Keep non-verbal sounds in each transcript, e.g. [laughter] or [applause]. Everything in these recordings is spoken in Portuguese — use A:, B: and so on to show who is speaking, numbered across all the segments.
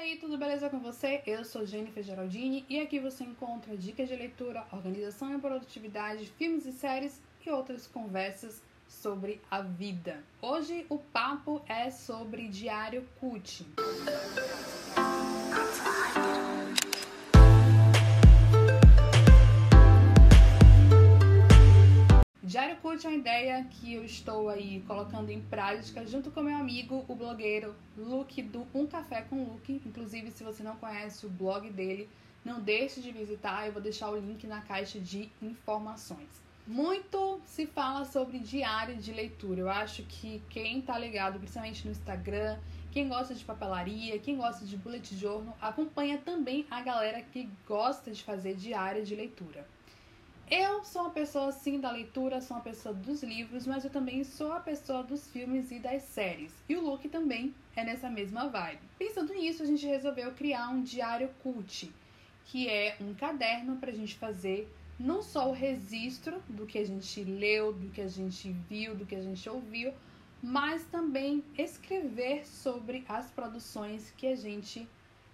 A: aí, tudo beleza com você? Eu sou Jennifer Geraldini e aqui você encontra dicas de leitura, organização e produtividade, filmes e séries e outras conversas sobre a vida. Hoje o papo é sobre Diário Cut. É uma ideia que eu estou aí colocando em prática junto com meu amigo, o blogueiro Luke do Um Café com Luke. Inclusive, se você não conhece o blog dele, não deixe de visitar, eu vou deixar o link na caixa de informações. Muito se fala sobre diário de leitura. Eu acho que quem tá ligado, principalmente no Instagram, quem gosta de papelaria, quem gosta de bullet journal, acompanha também a galera que gosta de fazer diário de leitura. Eu sou uma pessoa sim da leitura, sou uma pessoa dos livros, mas eu também sou a pessoa dos filmes e das séries. E o Luke também é nessa mesma vibe. Pensando nisso, a gente resolveu criar um diário cult, que é um caderno para a gente fazer não só o registro do que a gente leu, do que a gente viu, do que a gente ouviu, mas também escrever sobre as produções que a gente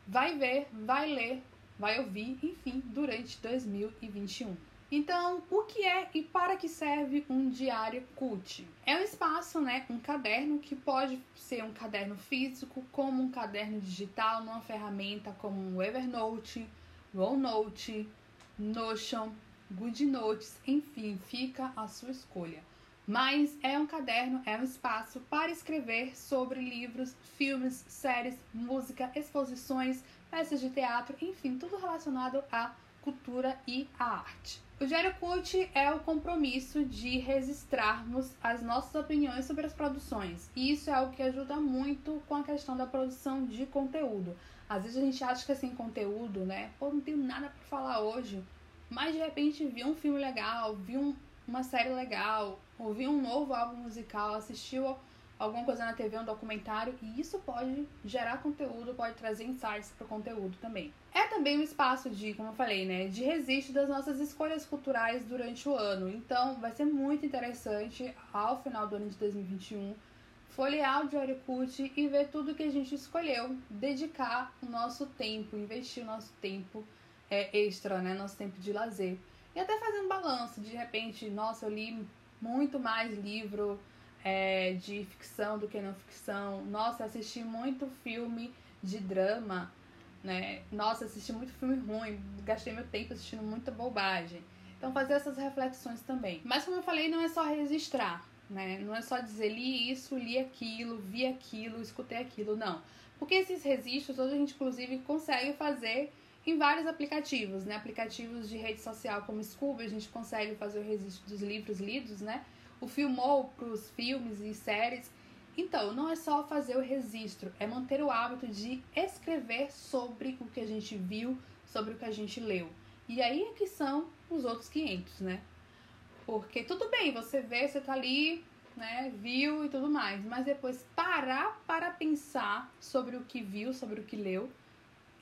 A: vai ver, vai ler, vai ouvir, enfim, durante 2021. Então, o que é e para que serve um diário cult? É um espaço, né, um caderno que pode ser um caderno físico, como um caderno digital, numa ferramenta como o Evernote, OneNote, Notion, GoodNotes, enfim, fica a sua escolha. Mas é um caderno, é um espaço para escrever sobre livros, filmes, séries, música, exposições, peças de teatro, enfim, tudo relacionado à cultura e à arte. O Diário Cult é o compromisso de registrarmos as nossas opiniões sobre as produções. E isso é algo que ajuda muito com a questão da produção de conteúdo. Às vezes a gente acha que é sem conteúdo, né? Pô, não tenho nada para falar hoje. Mas de repente viu um filme legal, viu uma série legal, ouviu um novo álbum musical, assistiu alguma coisa na TV, um documentário, e isso pode gerar conteúdo, pode trazer insights para o conteúdo também. É também um espaço de, como eu falei, né, de registro das nossas escolhas culturais durante o ano. Então, vai ser muito interessante ao final do ano de 2021 folhear o Diário Cult e ver tudo que a gente escolheu, dedicar o nosso tempo, investir o nosso tempo é, extra, né, nosso tempo de lazer. E até fazer um balanço, de repente, nossa, eu li muito mais livro é, de ficção do que não ficção. Nossa, assisti muito filme de drama, né? Nossa, assisti muito filme ruim, gastei meu tempo assistindo muita bobagem. Então fazer essas reflexões também. Mas como eu falei, não é só registrar, né? Não é só dizer li isso, li aquilo, vi aquilo, escutei aquilo, não. Porque esses registros hoje a gente inclusive consegue fazer em vários aplicativos, né? Aplicativos de rede social como Scooby, a gente consegue fazer o registro dos livros lidos, né? O filmou para os filmes e séries. Então, não é só fazer o registro, é manter o hábito de escrever sobre o que a gente viu, sobre o que a gente leu. E aí é que são os outros 500, né? Porque tudo bem, você vê, você tá ali, né, viu e tudo mais, mas depois parar para pensar sobre o que viu, sobre o que leu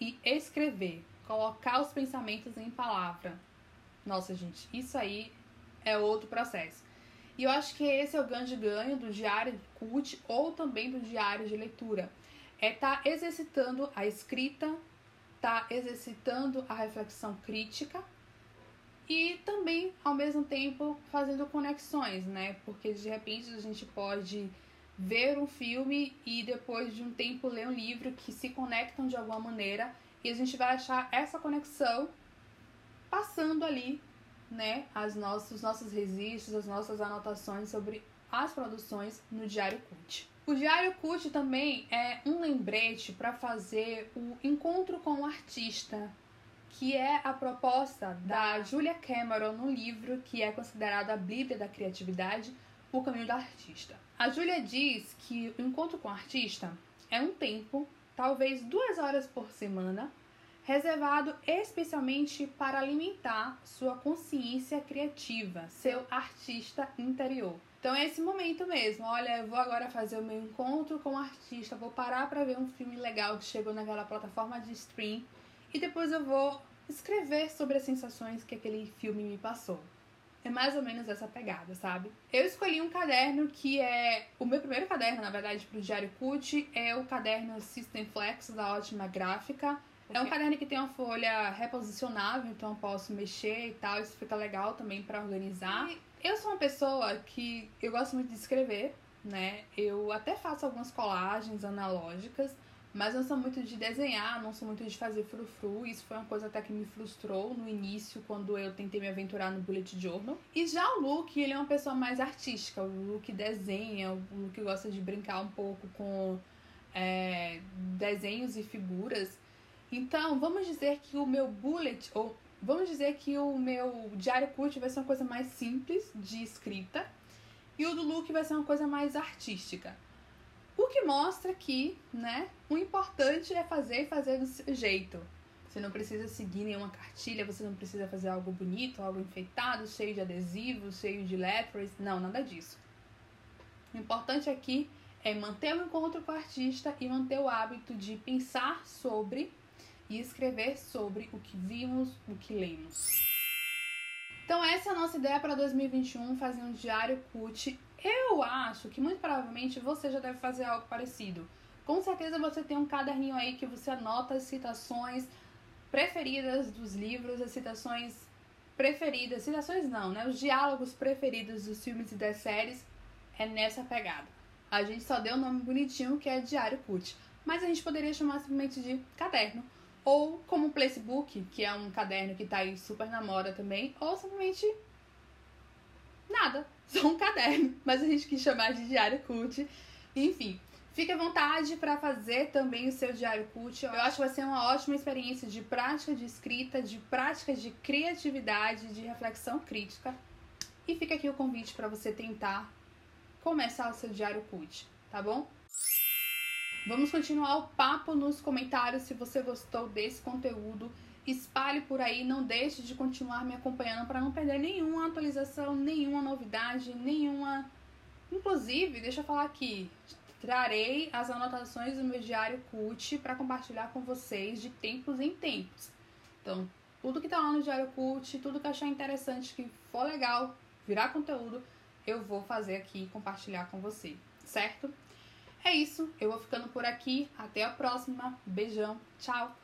A: e escrever, colocar os pensamentos em palavra. Nossa, gente, isso aí é outro processo. E eu acho que esse é o grande ganho do diário cult ou também do diário de leitura. É estar tá exercitando a escrita, tá exercitando a reflexão crítica e também, ao mesmo tempo, fazendo conexões, né? Porque de repente a gente pode ver um filme e depois de um tempo ler um livro que se conectam de alguma maneira e a gente vai achar essa conexão passando ali né, as nossos, os nossos registros, as nossas anotações sobre as produções no Diário Cult. O Diário Cult também é um lembrete para fazer o encontro com o artista, que é a proposta da Julia Cameron no livro que é considerado a Bíblia da Criatividade, O Caminho do Artista. A Julia diz que o encontro com o artista é um tempo, talvez duas horas por semana, reservado especialmente para alimentar sua consciência criativa, seu artista interior. Então é esse momento mesmo. Olha, eu vou agora fazer o meu encontro com o artista, vou parar para ver um filme legal que chegou naquela plataforma de stream e depois eu vou escrever sobre as sensações que aquele filme me passou. é mais ou menos essa pegada, sabe? Eu escolhi um caderno que é. O meu primeiro caderno, na verdade, pro Diário Cut é o caderno System Flex da Ótima Gráfica. É um caderno que tem uma folha reposicionável, então eu posso mexer e tal, isso fica legal também para organizar. E eu sou uma pessoa que eu gosto muito de escrever, né? Eu até faço algumas colagens analógicas, mas não sou muito de desenhar, não sou muito de fazer frufru. Isso foi uma coisa até que me frustrou no início, quando eu tentei me aventurar no bullet journal. E já o Luke, ele é uma pessoa mais artística. O Luke desenha, o Luke gosta de brincar um pouco com é, desenhos e figuras. Então, vamos dizer que o meu bullet, ou vamos dizer que o meu diário curto vai ser uma coisa mais simples de escrita. E o do Luke vai ser uma coisa mais artística. O que mostra que, né, o importante é fazer e fazer do seu jeito. Você não precisa seguir nenhuma cartilha, você não precisa fazer algo bonito, algo enfeitado, cheio de adesivos, cheio de letters, não, nada disso. O importante aqui é manter o encontro com o artista e manter o hábito de pensar sobre e escrever sobre o que vimos, o que lemos. Então essa é a nossa ideia para 2021, fazer um diário CUT eu acho que muito provavelmente você já deve fazer algo parecido. Com certeza você tem um caderninho aí que você anota as citações preferidas dos livros, as citações preferidas, citações não, né? Os diálogos preferidos dos filmes e das séries é nessa pegada. A gente só deu um nome bonitinho que é Diário Cut, mas a gente poderia chamar simplesmente de caderno. Ou como Placebook, que é um caderno que tá aí super na moda também, ou simplesmente nada, [laughs] só um caderno, mas a gente quis chamar de diário cult. Enfim, fique à vontade para fazer também o seu diário cult. Eu acho que vai ser uma ótima experiência de prática de escrita, de prática de criatividade, de reflexão crítica. E fica aqui o convite para você tentar começar o seu diário cult, tá bom? Vamos continuar o papo nos comentários se você gostou desse conteúdo espalhe por aí, não deixe de continuar me acompanhando para não perder nenhuma atualização, nenhuma novidade, nenhuma. Inclusive, deixa eu falar aqui, trarei as anotações do meu diário CUT para compartilhar com vocês de tempos em tempos. Então, tudo que tá lá no diário CUT, tudo que achar interessante, que for legal, virar conteúdo, eu vou fazer aqui e compartilhar com você, certo? É isso, eu vou ficando por aqui. Até a próxima. Beijão, tchau!